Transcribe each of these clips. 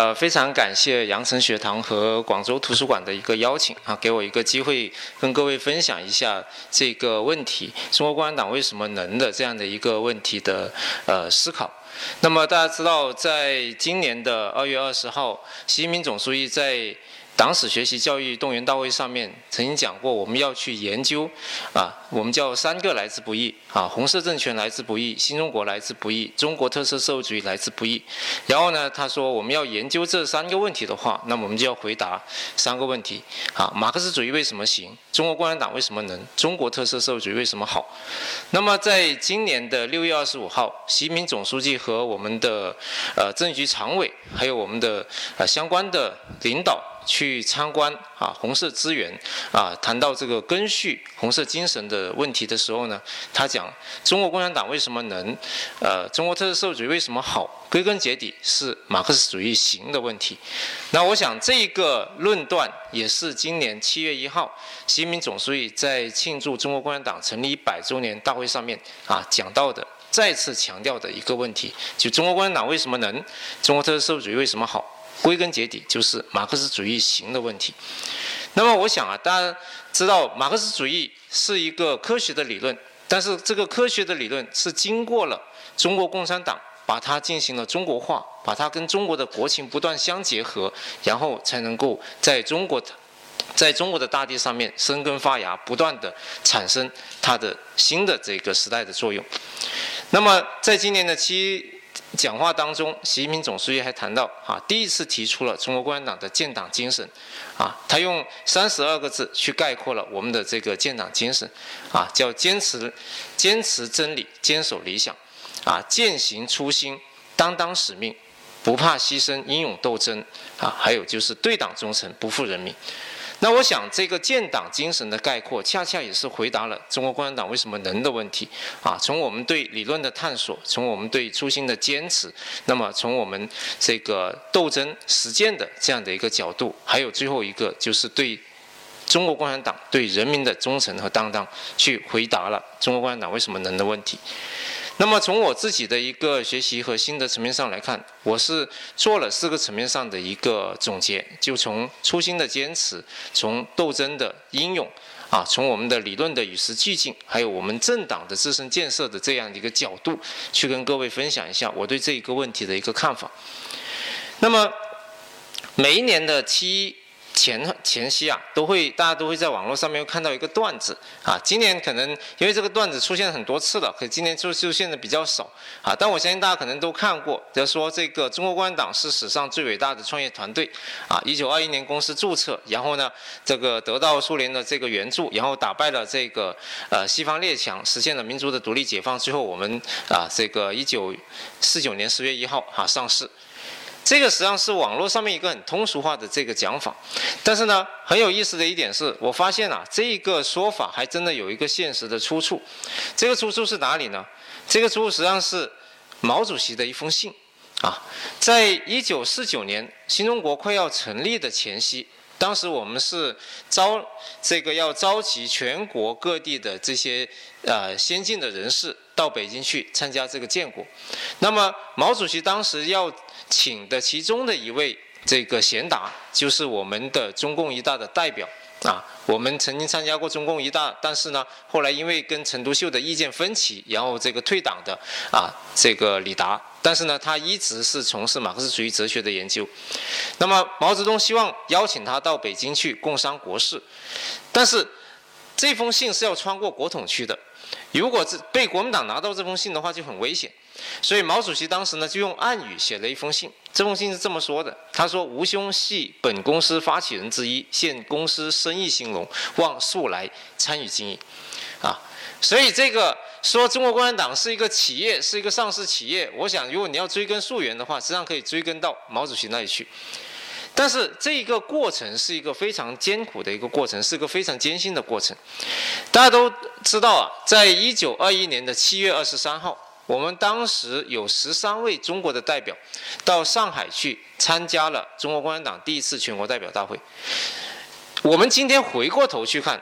呃，非常感谢羊城学堂和广州图书馆的一个邀请啊，给我一个机会跟各位分享一下这个问题：中国共产党为什么能的这样的一个问题的呃思考。那么大家知道，在今年的二月二十号，习近平总书记在党史学习教育动员大会上面曾经讲过，我们要去研究，啊，我们叫三个来之不易，啊，红色政权来之不易，新中国来之不易，中国特色社会主义来之不易。然后呢，他说我们要研究这三个问题的话，那么我们就要回答三个问题，啊，马克思主义为什么行？中国共产党为什么能？中国特色社会主义为什么好？那么在今年的六月二十五号，习近平总书记和我们的呃政治局常委，还有我们的呃相关的领导。去参观啊红色资源啊，谈到这个根续红色精神的问题的时候呢，他讲中国共产党为什么能，呃，中国特色社会主义为什么好？归根结底是马克思主义行的问题。那我想这个论断也是今年七月一号，习近平总书记在庆祝中国共产党成立一百周年大会上面啊讲到的，再次强调的一个问题，就中国共产党为什么能，中国特色社会主义为什么好？归根结底就是马克思主义行的问题。那么我想啊，大家知道马克思主义是一个科学的理论，但是这个科学的理论是经过了中国共产党把它进行了中国化，把它跟中国的国情不断相结合，然后才能够在中国的在中国的大地上面生根发芽，不断的产生它的新的这个时代的作用。那么在今年的七。讲话当中，习近平总书记还谈到啊，第一次提出了中国共产党的建党精神，啊，他用三十二个字去概括了我们的这个建党精神，啊，叫坚持坚持真理，坚守理想，啊，践行初心，担当使命，不怕牺牲，英勇斗争，啊，还有就是对党忠诚，不负人民。那我想，这个建党精神的概括，恰恰也是回答了中国共产党为什么能的问题啊。从我们对理论的探索，从我们对初心的坚持，那么从我们这个斗争实践的这样的一个角度，还有最后一个就是对中国共产党对人民的忠诚和担当，去回答了中国共产党为什么能的问题。那么从我自己的一个学习和心得层面上来看，我是做了四个层面上的一个总结，就从初心的坚持，从斗争的英勇，啊，从我们的理论的与时俱进，还有我们政党的自身建设的这样的一个角度，去跟各位分享一下我对这一个问题的一个看法。那么每一年的七。前前夕啊，都会大家都会在网络上面看到一个段子啊。今年可能因为这个段子出现很多次了，可今年就出现的比较少啊。但我相信大家可能都看过，就说这个中国共产党是史上最伟大的创业团队啊。一九二一年公司注册，然后呢，这个得到苏联的这个援助，然后打败了这个呃西方列强，实现了民族的独立解放。最后我们啊，这个一九四九年十月一号啊上市。这个实际上是网络上面一个很通俗化的这个讲法，但是呢，很有意思的一点是我发现啊，这个说法还真的有一个现实的出处。这个出处是哪里呢？这个出处实际上是毛主席的一封信啊，在一九四九年新中国快要成立的前夕，当时我们是召这个要召集全国各地的这些呃先进的人士到北京去参加这个建国。那么毛主席当时要请的其中的一位这个贤达，就是我们的中共一大的代表啊。我们曾经参加过中共一大，但是呢，后来因为跟陈独秀的意见分歧，然后这个退党的啊，这个李达。但是呢，他一直是从事马克思主义哲学的研究。那么毛泽东希望邀请他到北京去共商国事，但是这封信是要穿过国统区的。如果是被国民党拿到这封信的话，就很危险。所以毛主席当时呢，就用暗语写了一封信。这封信是这么说的：“他说，吴兄系本公司发起人之一，现公司生意兴隆，望速来参与经营。”啊，所以这个说中国共产党是一个企业，是一个上市企业。我想，如果你要追根溯源的话，实际上可以追根到毛主席那里去。但是这一个过程是一个非常艰苦的一个过程，是一个非常艰辛的过程。大家都知道啊，在一九二一年的七月二十三号，我们当时有十三位中国的代表到上海去参加了中国共产党第一次全国代表大会。我们今天回过头去看，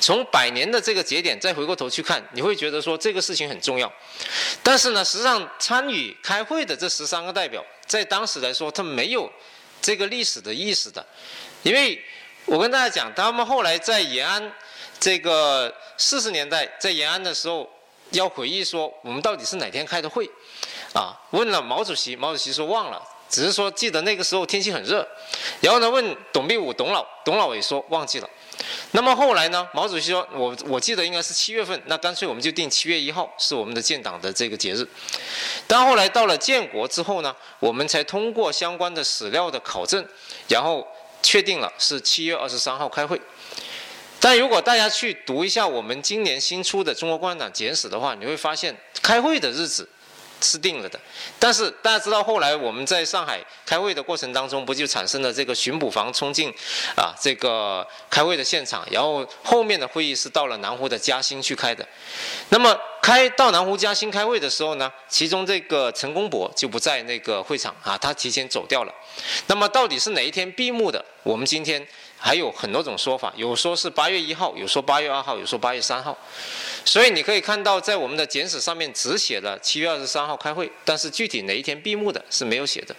从百年的这个节点再回过头去看，你会觉得说这个事情很重要。但是呢，实际上参与开会的这十三个代表，在当时来说，他没有这个历史的意识的，因为我跟大家讲，他们后来在延安这个四十年代在延安的时候，要回忆说我们到底是哪天开的会，啊，问了毛主席，毛主席说忘了。只是说记得那个时候天气很热，然后呢问董必武董老，董老也说忘记了。那么后来呢，毛主席说我我记得应该是七月份，那干脆我们就定七月一号是我们的建党的这个节日。但后来到了建国之后呢，我们才通过相关的史料的考证，然后确定了是七月二十三号开会。但如果大家去读一下我们今年新出的《中国共产党简史》的话，你会发现开会的日子。是定了的，但是大家知道后来我们在上海开会的过程当中，不就产生了这个巡捕房冲进啊这个开会的现场，然后后面的会议是到了南湖的嘉兴去开的。那么开到南湖嘉兴开会的时候呢，其中这个陈公博就不在那个会场啊，他提前走掉了。那么到底是哪一天闭幕的？我们今天还有很多种说法，有说是八月一号，有说八月二号，有说八月三号。所以你可以看到，在我们的简史上面只写了七月二十三号开会，但是具体哪一天闭幕的是没有写的。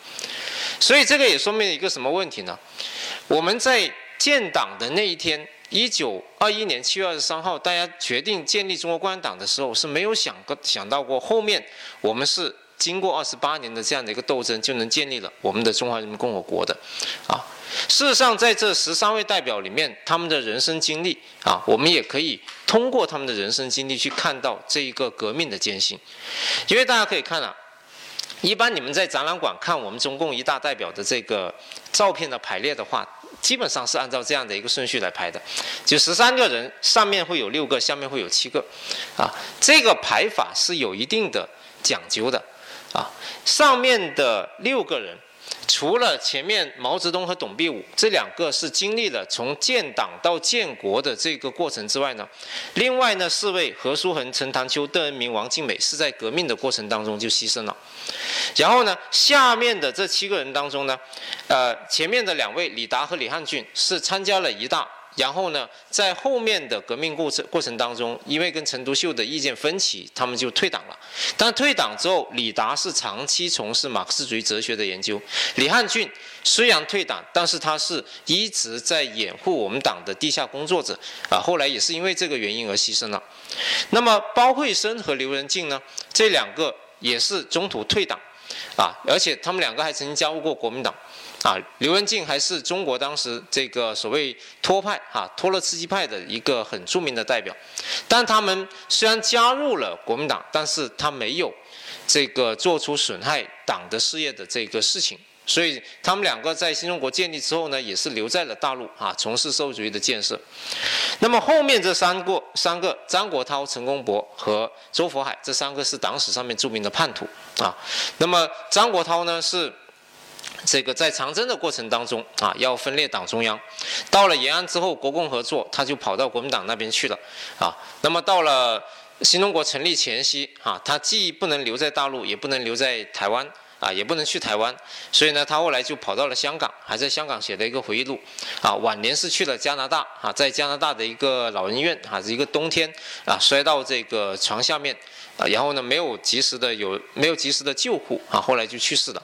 所以这个也说明了一个什么问题呢？我们在建党的那一天，一九二一年七月二十三号，大家决定建立中国共产党的时候，是没有想过想到过后面我们是经过二十八年的这样的一个斗争，就能建立了我们的中华人民共和国的，啊。事实上，在这十三位代表里面，他们的人生经历啊，我们也可以通过他们的人生经历去看到这一个革命的艰辛。因为大家可以看啊，一般你们在展览馆看我们中共一大代表的这个照片的排列的话，基本上是按照这样的一个顺序来排的，就十三个人，上面会有六个，下面会有七个，啊，这个排法是有一定的讲究的，啊，上面的六个人。除了前面毛泽东和董必武这两个是经历了从建党到建国的这个过程之外呢，另外呢四位何书衡、陈潭秋、邓恩铭、王尽美是在革命的过程当中就牺牲了。然后呢，下面的这七个人当中呢，呃，前面的两位李达和李汉俊是参加了一大。然后呢，在后面的革命过程过程当中，因为跟陈独秀的意见分歧，他们就退党了。但退党之后，李达是长期从事马克思主义哲学的研究。李汉俊虽然退党，但是他是一直在掩护我们党的地下工作者啊。后来也是因为这个原因而牺牲了。那么包惠生和刘仁静呢，这两个也是中途退党啊，而且他们两个还曾经加入过国民党。啊，刘文静还是中国当时这个所谓托派啊托洛茨基派的一个很著名的代表，但他们虽然加入了国民党，但是他没有这个做出损害党的事业的这个事情，所以他们两个在新中国建立之后呢，也是留在了大陆啊，从事社会主义的建设。那么后面这三个三个张国焘、陈公博和周佛海这三个是党史上面著名的叛徒啊。那么张国焘呢是。这个在长征的过程当中啊，要分裂党中央，到了延安之后，国共合作，他就跑到国民党那边去了啊。那么到了新中国成立前夕啊，他既不能留在大陆，也不能留在台湾啊，也不能去台湾，所以呢，他后来就跑到了香港，还在香港写了一个回忆录啊。晚年是去了加拿大啊，在加拿大的一个老人院啊，一个冬天啊，摔到这个床下面啊，然后呢，没有及时的有没有及时的救护啊，后来就去世了。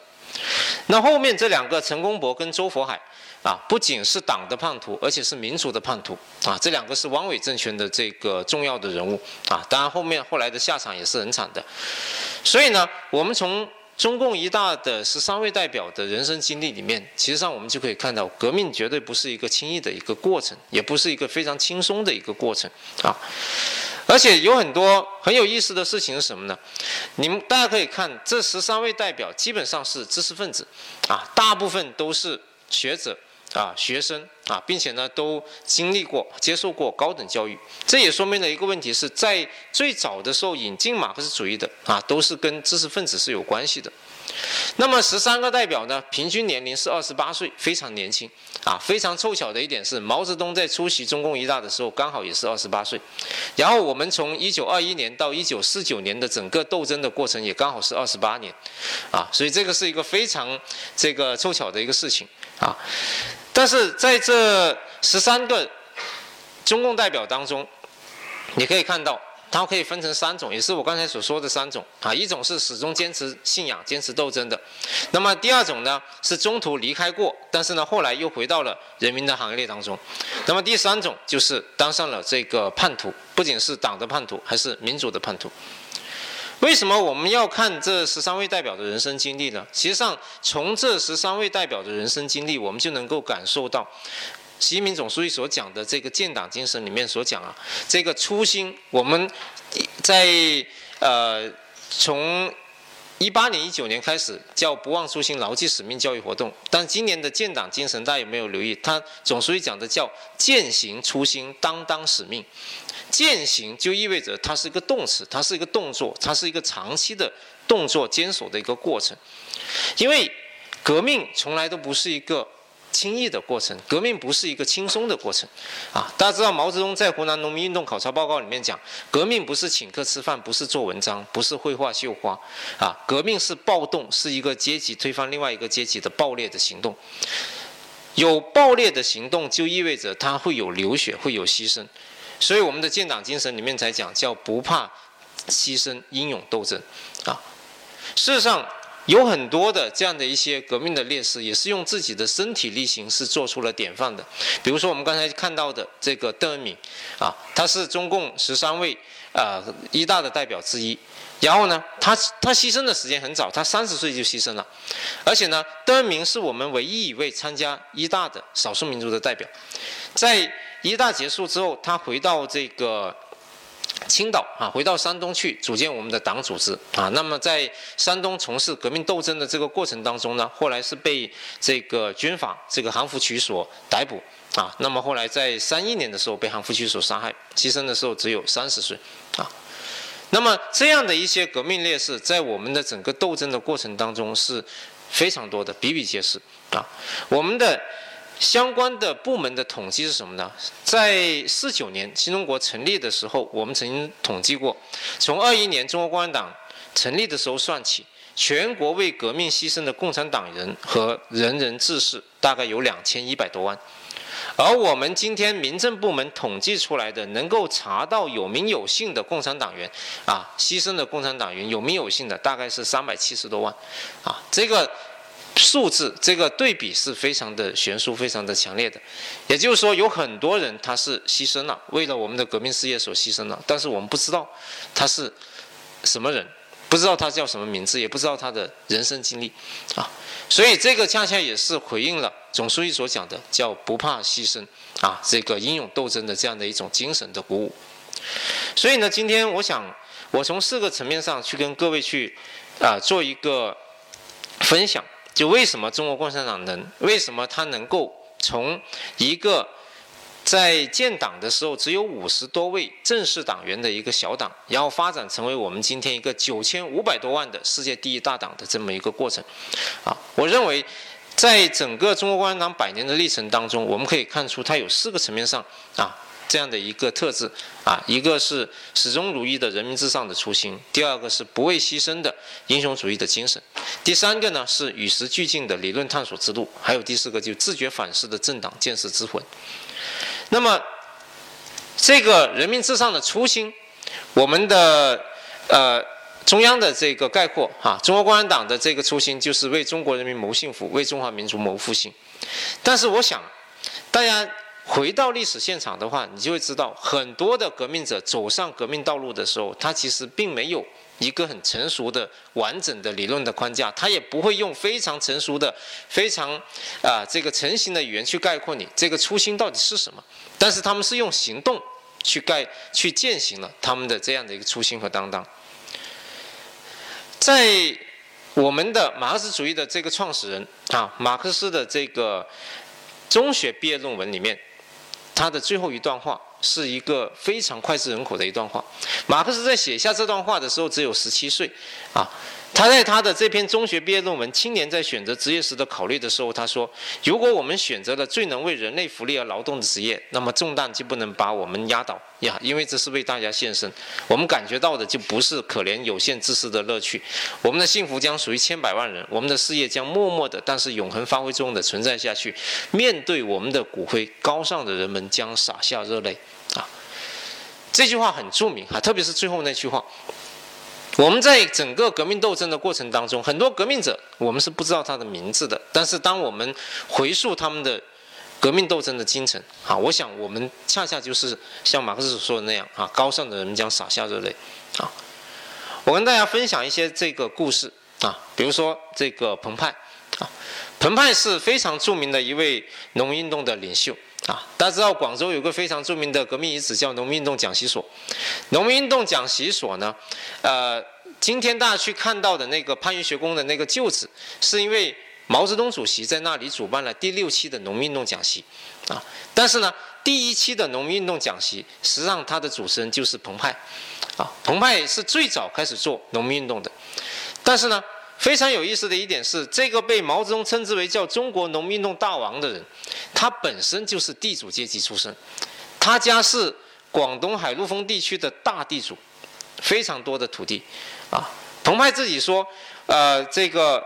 那后面这两个陈公博跟周佛海啊，不仅是党的叛徒，而且是民族的叛徒啊。这两个是汪伪政权的这个重要的人物啊。当然后面后来的下场也是很惨的。所以呢，我们从中共一大的十三位代表的人生经历里面，其实上我们就可以看到，革命绝对不是一个轻易的一个过程，也不是一个非常轻松的一个过程啊。而且有很多很有意思的事情是什么呢？你们大家可以看，这十三位代表基本上是知识分子，啊，大部分都是学者啊、学生啊，并且呢都经历过、接受过高等教育。这也说明了一个问题：是在最早的时候引进马克思主义的啊，都是跟知识分子是有关系的。那么十三个代表呢，平均年龄是二十八岁，非常年轻啊。非常凑巧的一点是，毛泽东在出席中共一大的时候，刚好也是二十八岁。然后我们从一九二一年到一九四九年的整个斗争的过程，也刚好是二十八年，啊，所以这个是一个非常这个凑巧的一个事情啊。但是在这十三个中共代表当中你可以看到。它可以分成三种，也是我刚才所说的三种啊。一种是始终坚持信仰、坚持斗争的，那么第二种呢是中途离开过，但是呢后来又回到了人民的行列当中。那么第三种就是当上了这个叛徒，不仅是党的叛徒，还是民主的叛徒。为什么我们要看这十三位代表的人生经历呢？其实上，从这十三位代表的人生经历，我们就能够感受到。习近平总书记所讲的这个建党精神里面所讲啊，这个初心，我们在呃从一八年、一九年开始叫不忘初心、牢记使命教育活动，但今年的建党精神大家有没有留意？他总书记讲的叫践行初心、担当使命。践行就意味着它是一个动词，它是一个动作，它是一个长期的动作坚守的一个过程。因为革命从来都不是一个。轻易的过程，革命不是一个轻松的过程，啊，大家知道毛泽东在湖南农民运动考察报告里面讲，革命不是请客吃饭，不是做文章，不是绘画绣花，啊，革命是暴动，是一个阶级推翻另外一个阶级的暴烈的行动。有暴烈的行动，就意味着它会有流血，会有牺牲，所以我们的建党精神里面才讲叫不怕牺牲，英勇斗争，啊，事实上。有很多的这样的一些革命的烈士，也是用自己的身体力行是做出了典范的。比如说我们刚才看到的这个邓恩铭，啊，他是中共十三位啊一大的代表之一。然后呢，他他牺牲的时间很早，他三十岁就牺牲了。而且呢，邓恩铭是我们唯一一位参加一大的少数民族的代表。在一大结束之后，他回到这个。青岛啊，回到山东去组建我们的党组织啊。那么在山东从事革命斗争的这个过程当中呢，后来是被这个军阀这个韩复榘所逮捕啊。那么后来在三一年的时候被韩复榘所杀害，牺牲的时候只有三十岁啊。那么这样的一些革命烈士，在我们的整个斗争的过程当中是非常多的，比比皆是啊。我们的。相关的部门的统计是什么呢？在四九年新中国成立的时候，我们曾经统计过，从二一年中国共产党成立的时候算起，全国为革命牺牲的共产党人和仁人志士大概有两千一百多万，而我们今天民政部门统计出来的能够查到有名有姓的共产党员啊，牺牲的共产党员有名有姓的大概是三百七十多万，啊，这个。数字这个对比是非常的悬殊，非常的强烈的。也就是说，有很多人他是牺牲了，为了我们的革命事业所牺牲了，但是我们不知道他是什么人，不知道他叫什么名字，也不知道他的人生经历啊。所以这个恰恰也是回应了总书记所讲的叫不怕牺牲啊，这个英勇斗争的这样的一种精神的鼓舞。所以呢，今天我想我从四个层面上去跟各位去啊做一个分享。就为什么中国共产党能？为什么他能够从一个在建党的时候只有五十多位正式党员的一个小党，然后发展成为我们今天一个九千五百多万的世界第一大党的这么一个过程？啊，我认为在整个中国共产党百年的历程当中，我们可以看出它有四个层面上啊。这样的一个特质啊，一个是始终如一的人民至上的初心，第二个是不畏牺牲的英雄主义的精神，第三个呢是与时俱进的理论探索之路，还有第四个就自觉反思的政党建设之魂。那么，这个人民至上的初心，我们的呃中央的这个概括哈，中国共产党的这个初心就是为中国人民谋幸福，为中华民族谋复兴。但是我想，大家。回到历史现场的话，你就会知道，很多的革命者走上革命道路的时候，他其实并没有一个很成熟的、完整的理论的框架，他也不会用非常成熟的、非常啊这个成型的语言去概括你这个初心到底是什么。但是他们是用行动去概、去践行了他们的这样的一个初心和担当。在我们的马克思主义的这个创始人啊，马克思的这个中学毕业论文里面。他的最后一段话是一个非常脍炙人口的一段话。马克思在写下这段话的时候只有十七岁，啊。他在他的这篇中学毕业论文《青年在选择职业时的考虑》的时候，他说：“如果我们选择了最能为人类福利而劳动的职业，那么重担就不能把我们压倒呀，因为这是为大家献身。我们感觉到的就不是可怜有限自私的乐趣，我们的幸福将属于千百万人，我们的事业将默默的，但是永恒发挥作用的存在下去。面对我们的骨灰，高尚的人们将洒下热泪。”啊，这句话很著名啊，特别是最后那句话。我们在整个革命斗争的过程当中，很多革命者我们是不知道他的名字的。但是当我们回溯他们的革命斗争的精神啊，我想我们恰恰就是像马克思所说的那样啊，高尚的人们将洒下热泪啊。我跟大家分享一些这个故事啊，比如说这个彭湃啊，彭湃是非常著名的一位农民运动的领袖。啊，大家知道广州有个非常著名的革命遗址叫农民运动讲习所。农民运动讲习所呢，呃，今天大家去看到的那个番禺学宫的那个旧址，是因为毛泽东主席在那里主办了第六期的农民运动讲习。啊，但是呢，第一期的农民运动讲习，实际上它的主持人就是彭湃。啊，彭湃是最早开始做农民运动的，但是呢。非常有意思的一点是，这个被毛泽东称之为叫中国农民运动大王的人，他本身就是地主阶级出身，他家是广东海陆丰地区的大地主，非常多的土地，啊，彭湃自己说，呃，这个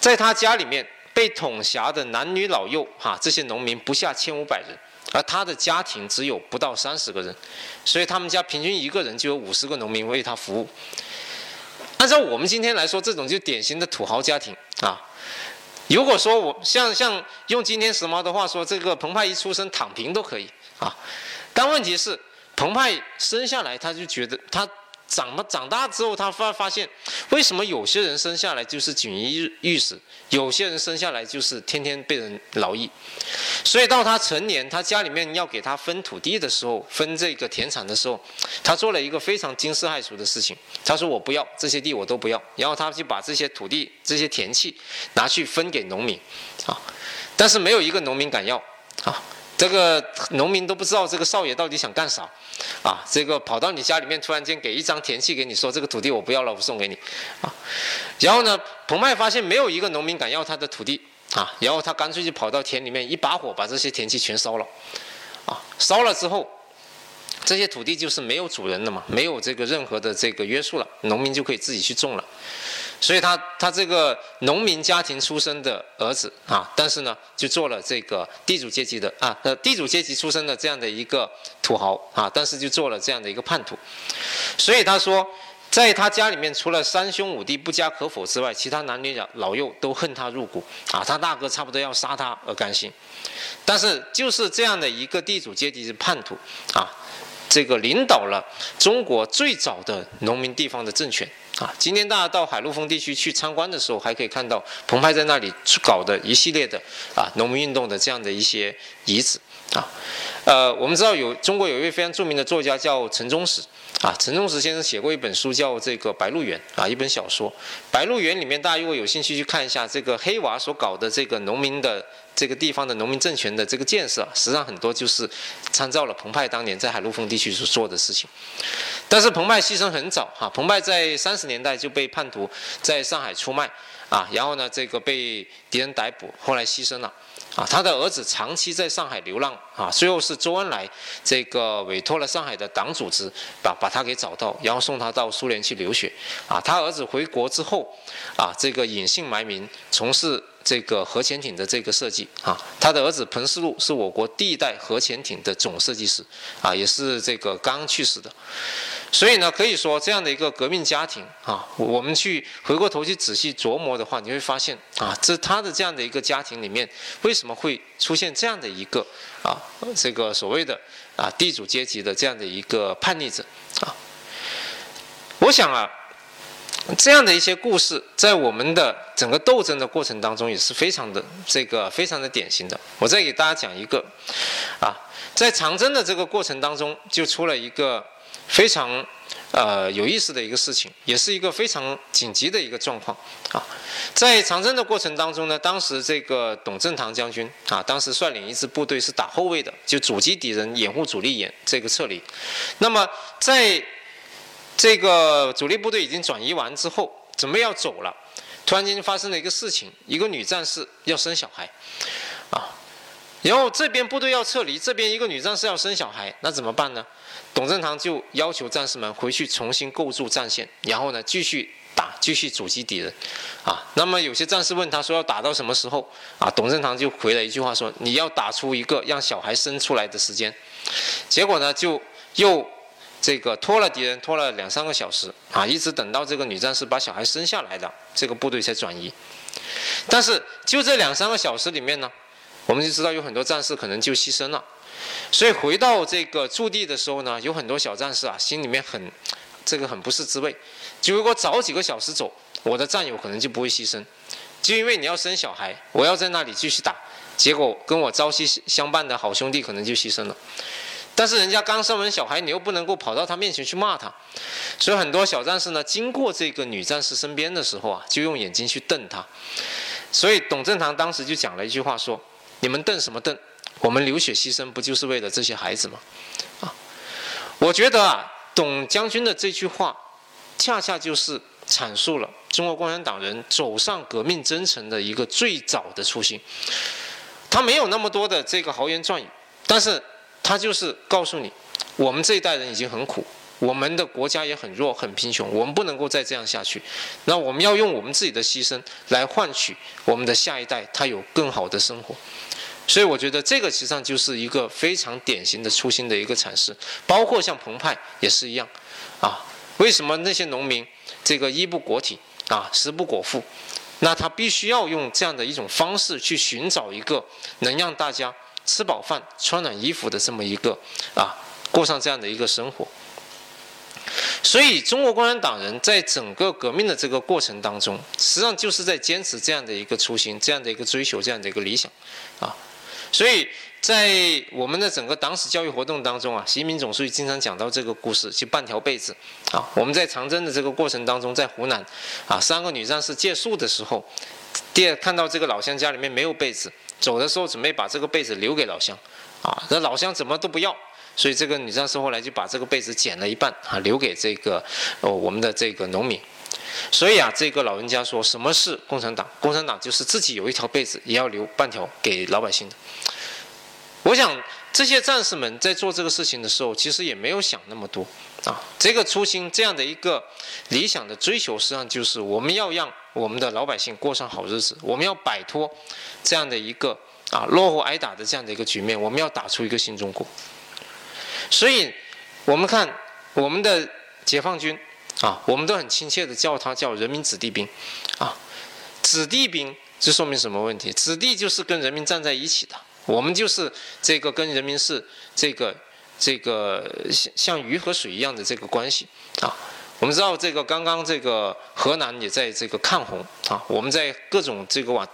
在他家里面被统辖的男女老幼哈，这些农民不下千五百人，而他的家庭只有不到三十个人，所以他们家平均一个人就有五十个农民为他服务。按照我们今天来说，这种就典型的土豪家庭啊。如果说我像像用今天时髦的话说，这个澎湃一出生躺平都可以啊。但问题是，澎湃生下来他就觉得他。长了长大之后，他发发现，为什么有些人生下来就是锦衣玉食，有些人生下来就是天天被人劳役。所以到他成年，他家里面要给他分土地的时候，分这个田产的时候，他做了一个非常惊世骇俗的事情。他说：“我不要这些地，我都不要。”然后他就把这些土地、这些田契拿去分给农民，啊，但是没有一个农民敢要，啊。这个农民都不知道这个少爷到底想干啥，啊，这个跑到你家里面突然间给一张田契给你说这个土地我不要了，我送给你，啊，然后呢，彭湃发现没有一个农民敢要他的土地，啊，然后他干脆就跑到田里面一把火把这些田契全烧了，啊，烧了之后，这些土地就是没有主人的嘛，没有这个任何的这个约束了，农民就可以自己去种了。所以他他这个农民家庭出身的儿子啊，但是呢，就做了这个地主阶级的啊，呃，地主阶级出身的这样的一个土豪啊，但是就做了这样的一个叛徒。所以他说，在他家里面，除了三兄五弟不加可否之外，其他男女老老幼都恨他入骨啊，他大哥差不多要杀他而甘心。但是就是这样的一个地主阶级的叛徒啊，这个领导了中国最早的农民地方的政权。啊，今天大家到海陆丰地区去参观的时候，还可以看到澎湃在那里搞的一系列的啊农民运动的这样的一些遗址啊。呃，我们知道有中国有一位非常著名的作家叫陈忠实啊，陈忠实先生写过一本书叫这个《白鹿原》啊，一本小说。《白鹿原》里面大家如果有兴趣去看一下这个黑娃所搞的这个农民的这个地方的农民政权的这个建设，实际上很多就是参照了澎湃当年在海陆丰地区所做的事情。但是澎湃牺牲很早哈，澎湃在三十年代就被叛徒在上海出卖啊，然后呢这个被敌人逮捕，后来牺牲了啊。他的儿子长期在上海流浪啊，最后是周恩来这个委托了上海的党组织把把他给找到，然后送他到苏联去留学啊。他儿子回国之后啊，这个隐姓埋名从事。这个核潜艇的这个设计啊，他的儿子彭世禄是我国第一代核潜艇的总设计师啊，也是这个刚去世的。所以呢，可以说这样的一个革命家庭啊，我们去回过头去仔细琢磨的话，你会发现啊，这他的这样的一个家庭里面，为什么会出现这样的一个啊，这个所谓的啊地主阶级的这样的一个叛逆者啊？我想啊。这样的一些故事，在我们的整个斗争的过程当中，也是非常的这个非常的典型的。我再给大家讲一个，啊，在长征的这个过程当中，就出了一个非常呃有意思的一个事情，也是一个非常紧急的一个状况啊。在长征的过程当中呢，当时这个董振堂将军啊，当时率领一支部队是打后卫的，就阻击敌人，掩护主力掩这个撤离。那么在这个主力部队已经转移完之后，准备要走了，突然间发生了一个事情，一个女战士要生小孩，啊，然后这边部队要撤离，这边一个女战士要生小孩，那怎么办呢？董振堂就要求战士们回去重新构筑战线，然后呢继续打，继续阻击敌人，啊，那么有些战士问他说要打到什么时候？啊，董振堂就回了一句话说你要打出一个让小孩生出来的时间，结果呢就又。这个拖了敌人拖了两三个小时啊，一直等到这个女战士把小孩生下来的，这个部队才转移。但是就这两三个小时里面呢，我们就知道有很多战士可能就牺牲了。所以回到这个驻地的时候呢，有很多小战士啊，心里面很这个很不是滋味。就如果早几个小时走，我的战友可能就不会牺牲。就因为你要生小孩，我要在那里继续打，结果跟我朝夕相伴的好兄弟可能就牺牲了。但是人家刚生完小孩，你又不能够跑到他面前去骂他，所以很多小战士呢，经过这个女战士身边的时候啊，就用眼睛去瞪他。所以董振堂当时就讲了一句话说：“你们瞪什么瞪？我们流血牺牲不就是为了这些孩子吗？”啊，我觉得啊，董将军的这句话，恰恰就是阐述了中国共产党人走上革命征程的一个最早的初心。他没有那么多的这个豪言壮语，但是。他就是告诉你，我们这一代人已经很苦，我们的国家也很弱、很贫穷，我们不能够再这样下去。那我们要用我们自己的牺牲来换取我们的下一代他有更好的生活。所以我觉得这个实际上就是一个非常典型的初心的一个阐释。包括像澎湃也是一样，啊，为什么那些农民这个衣不裹体啊，食不果腹？那他必须要用这样的一种方式去寻找一个能让大家。吃饱饭、穿暖衣服的这么一个啊，过上这样的一个生活。所以，中国共产党人在整个革命的这个过程当中，实际上就是在坚持这样的一个初心、这样的一个追求、这样的一个理想啊。所以在我们的整个党史教育活动当中啊，习近平总书记经常讲到这个故事，就半条被子啊。我们在长征的这个过程当中，在湖南啊，三个女战士借宿的时候，第二看到这个老乡家里面没有被子。走的时候准备把这个被子留给老乡，啊，那老乡怎么都不要，所以这个女战士后来就把这个被子剪了一半，啊，留给这个哦我们的这个农民。所以啊，这个老人家说什么是共产党？共产党就是自己有一条被子也要留半条给老百姓的。我想这些战士们在做这个事情的时候，其实也没有想那么多。啊，这个初心，这样的一个理想的追求，实际上就是我们要让我们的老百姓过上好日子，我们要摆脱这样的一个啊落后挨打的这样的一个局面，我们要打出一个新中国。所以，我们看我们的解放军啊，我们都很亲切的叫他叫人民子弟兵，啊，子弟兵，这说明什么问题？子弟就是跟人民站在一起的，我们就是这个跟人民是这个。这个像像鱼和水一样的这个关系啊，我们知道这个刚刚这个河南也在这个抗洪啊，我们在各种这个网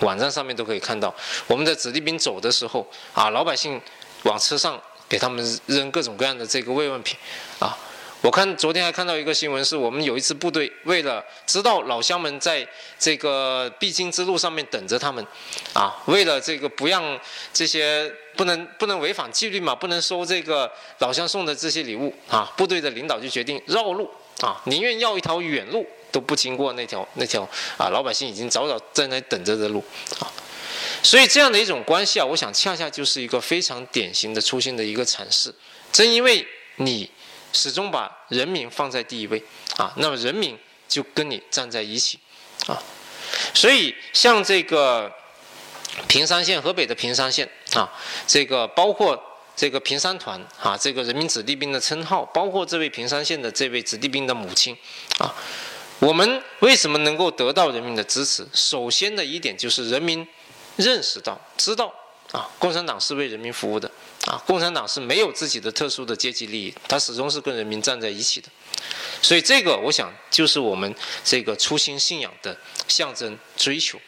网站上面都可以看到，我们的子弟兵走的时候啊，老百姓往车上给他们扔各种各样的这个慰问品啊。我看昨天还看到一个新闻，是我们有一支部队为了知道老乡们在这个必经之路上面等着他们，啊，为了这个不让这些不能不能违反纪律嘛，不能收这个老乡送的这些礼物啊，部队的领导就决定绕路啊，宁愿要一条远路都不经过那条那条啊，老百姓已经早早在那等着的路啊，所以这样的一种关系啊，我想恰恰就是一个非常典型的初心的一个阐释，正因为你。始终把人民放在第一位啊，那么人民就跟你站在一起啊，所以像这个平山县，河北的平山县啊，这个包括这个平山团啊，这个人民子弟兵的称号，包括这位平山县的这位子弟兵的母亲啊，我们为什么能够得到人民的支持？首先的一点就是人民认识到、知道啊，共产党是为人民服务的。啊，共产党是没有自己的特殊的阶级利益，它始终是跟人民站在一起的，所以这个我想就是我们这个初心信仰的象征追求。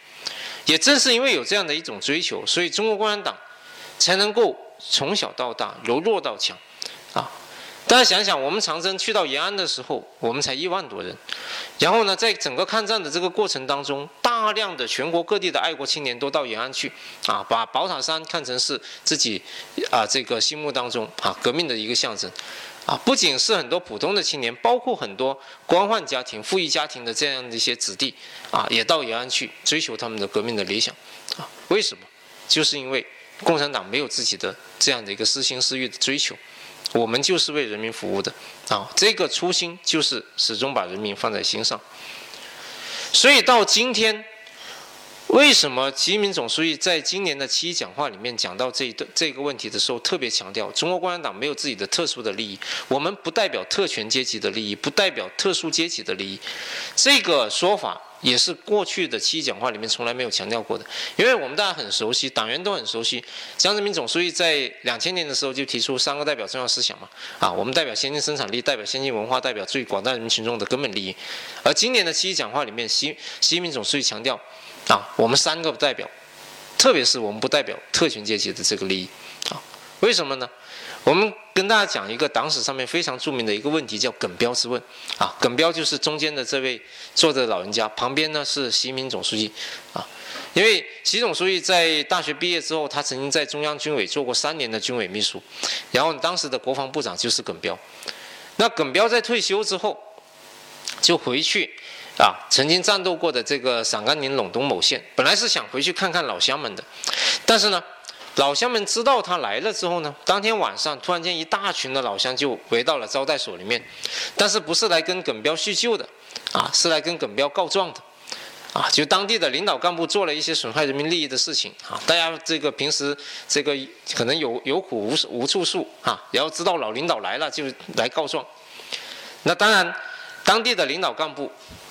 也正是因为有这样的一种追求，所以中国共产党才能够从小到大由弱到强，啊。大家想想，我们长征去到延安的时候，我们才一万多人。然后呢，在整个抗战的这个过程当中，大量的全国各地的爱国青年都到延安去，啊，把宝塔山看成是自己啊这个心目当中啊革命的一个象征，啊，不仅是很多普通的青年，包括很多官宦家庭、富裕家庭的这样的一些子弟，啊，也到延安去追求他们的革命的理想，啊，为什么？就是因为共产党没有自己的这样的一个私心私欲的追求。我们就是为人民服务的啊，这个初心就是始终把人民放在心上。所以到今天，为什么习近平总书记在今年的七一讲话里面讲到这一段这个问题的时候，特别强调中国共产党没有自己的特殊的利益，我们不代表特权阶级的利益，不代表特殊阶级的利益，这个说法也是过去的七一讲话里面从来没有强调过的。因为我们大家很熟悉，党员都很熟悉，江泽民总书记在两千年的时候就提出三个代表重要思想嘛，啊，我们代表先进生产力，代表先进文化，代表最广大人民群众的根本利益。而今年的七一讲话里面，习习近平总书记强调。啊，我们三个不代表，特别是我们不代表特权阶级的这个利益，啊，为什么呢？我们跟大家讲一个党史上面非常著名的一个问题，叫耿彪之问，啊，耿彪就是中间的这位坐的老人家，旁边呢是习近平总书记，啊，因为习总书记在大学毕业之后，他曾经在中央军委做过三年的军委秘书，然后当时的国防部长就是耿彪，那耿彪在退休之后，就回去。啊，曾经战斗过的这个陕甘宁陇东某县，本来是想回去看看老乡们的，但是呢，老乡们知道他来了之后呢，当天晚上突然间一大群的老乡就围到了招待所里面，但是不是来跟耿彪叙旧的，啊，是来跟耿彪告状的，啊，就当地的领导干部做了一些损害人民利益的事情，啊，大家这个平时这个可能有有苦无无处诉，啊，然后知道老领导来了就来告状，那当然，当地的领导干部。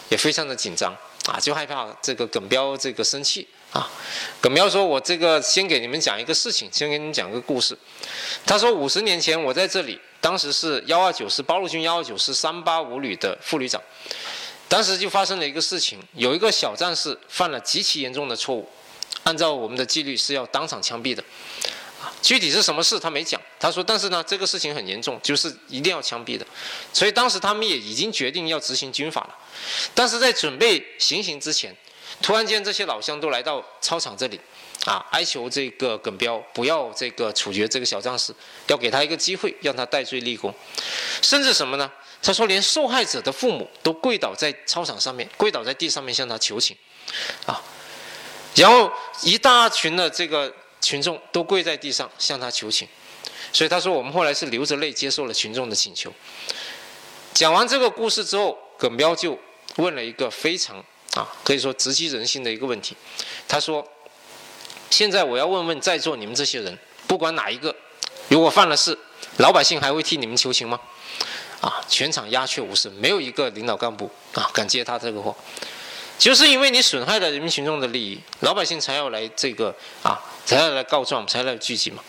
也非常的紧张啊，就害怕这个耿彪这个生气啊。耿彪说：“我这个先给你们讲一个事情，先给你们讲个故事。”他说：“五十年前我在这里，当时是幺二九师八路军幺二九师三八五旅的副旅长，当时就发生了一个事情，有一个小战士犯了极其严重的错误，按照我们的纪律是要当场枪毙的。”具体是什么事他没讲，他说，但是呢，这个事情很严重，就是一定要枪毙的，所以当时他们也已经决定要执行军法了，但是在准备行刑之前，突然间这些老乡都来到操场这里，啊，哀求这个耿彪不要这个处决这个小战士，要给他一个机会，让他戴罪立功，甚至什么呢？他说连受害者的父母都跪倒在操场上面，跪倒在地上面向他求情，啊，然后一大群的这个。群众都跪在地上向他求情，所以他说我们后来是流着泪接受了群众的请求。讲完这个故事之后，耿彪就问了一个非常啊可以说直击人心的一个问题。他说：“现在我要问问在座你们这些人，不管哪一个，如果犯了事，老百姓还会替你们求情吗？”啊，全场鸦雀无声，没有一个领导干部啊敢接他这个话。就是因为你损害了人民群众的利益，老百姓才要来这个啊，才要来告状，才来聚集嘛。